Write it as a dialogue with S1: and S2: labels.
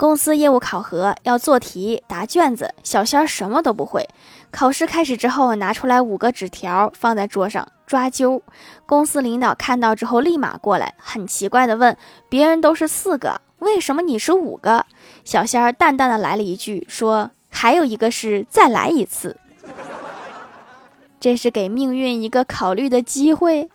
S1: 公司业务考核要做题答卷子小仙儿什么都不会。考试开始之后拿出来五个纸条放在桌上抓阄。公司领导看到之后立马过来很奇怪的问别人都是四个为什么你是五个？小仙儿淡淡的来了一句说还有一个是再来一次。这是给命运一个考虑的机会。